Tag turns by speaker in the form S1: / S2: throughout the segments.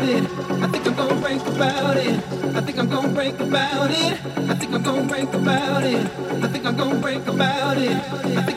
S1: about it. I think I'm gonna break about it. I think I'm gonna break about it. I think I'm gonna break about it. I think I'm gonna break about it.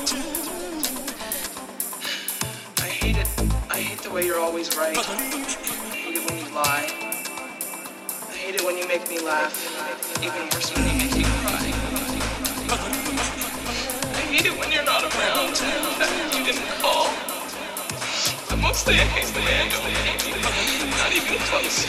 S1: I hate it. I hate the way you're always right. I hate it when you lie. I hate it when you make me laugh. Even worse when you make me cry. I hate it when you're not around. You didn't call. But mostly I hate the way I don't hate you. Not even close.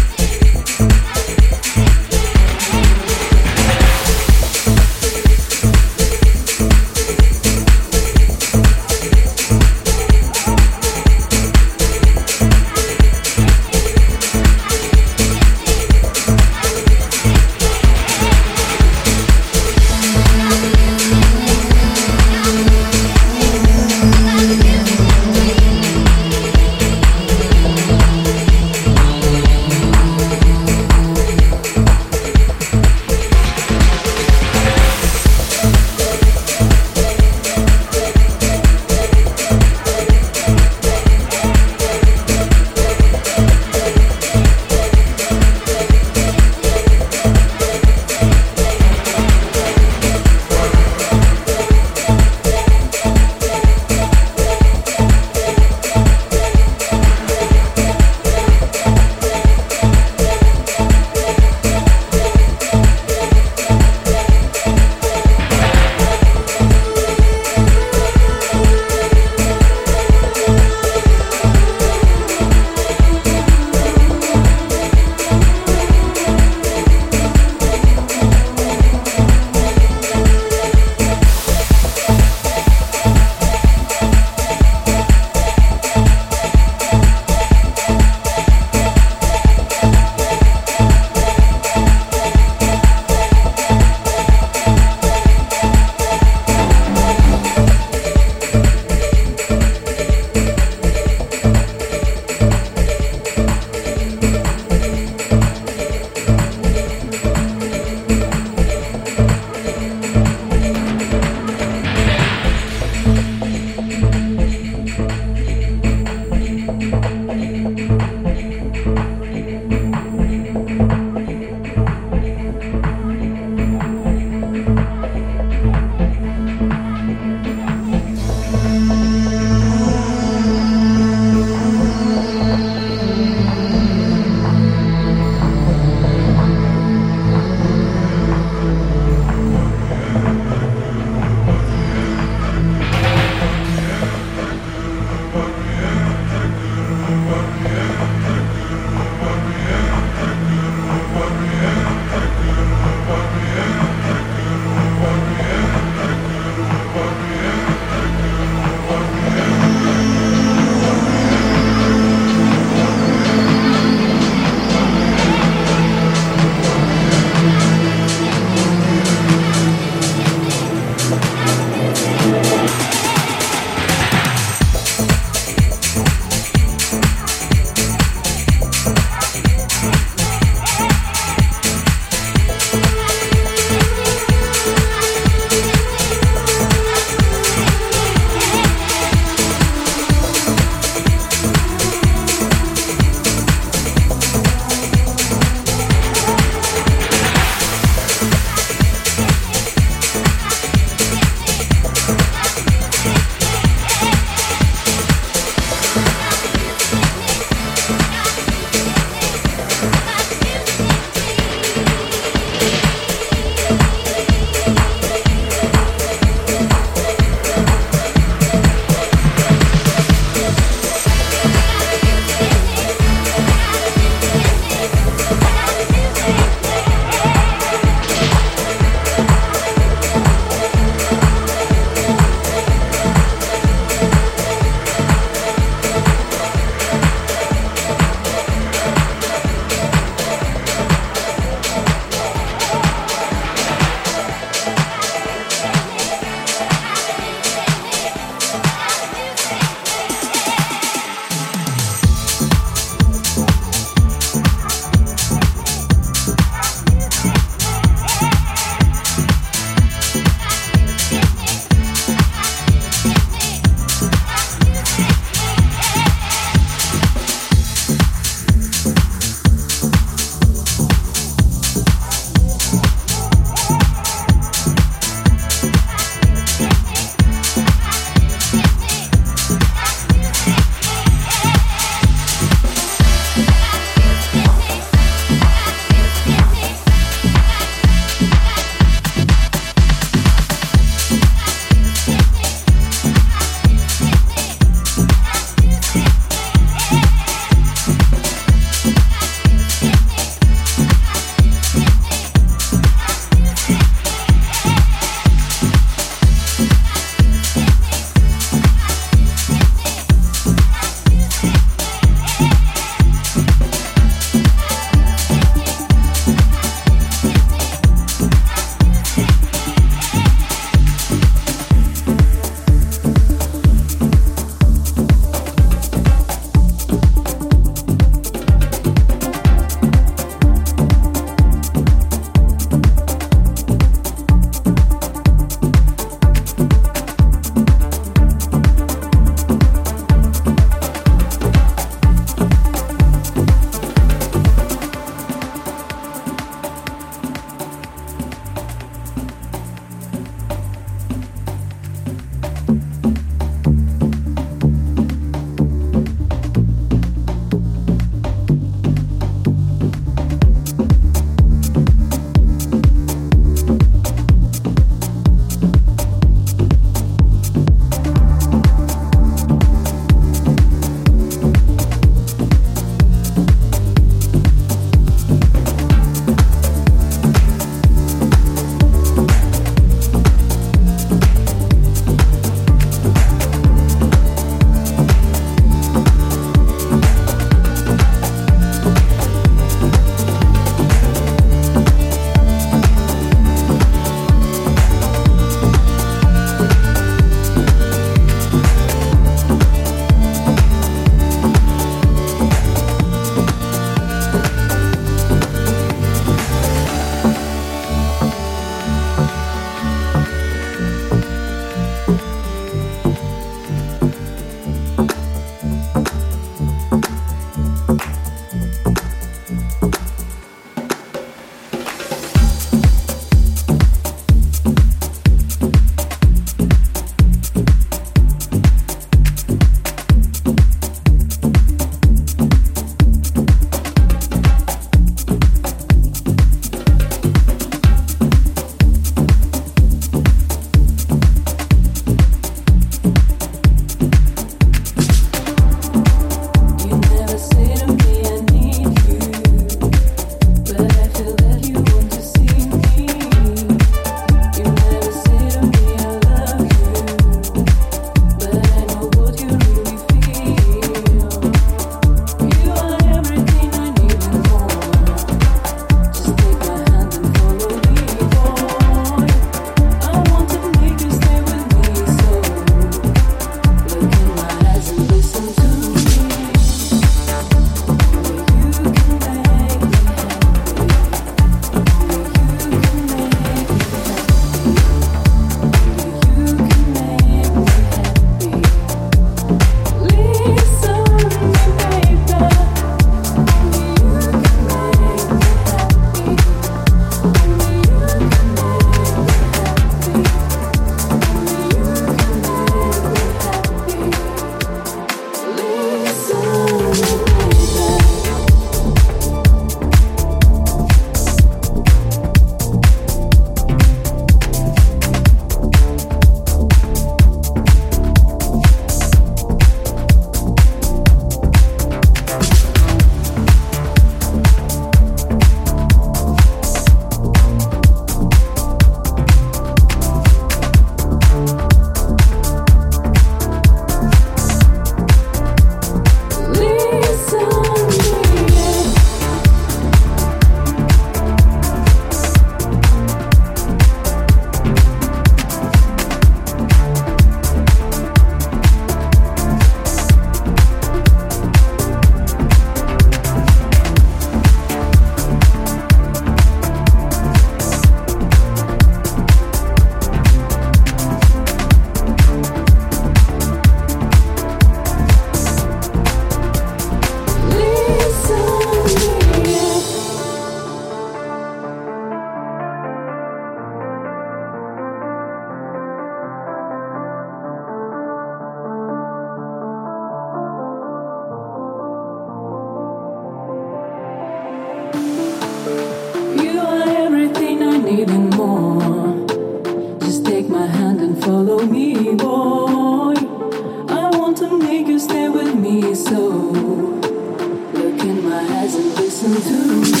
S1: You stay with me, so look in my
S2: eyes and listen to me.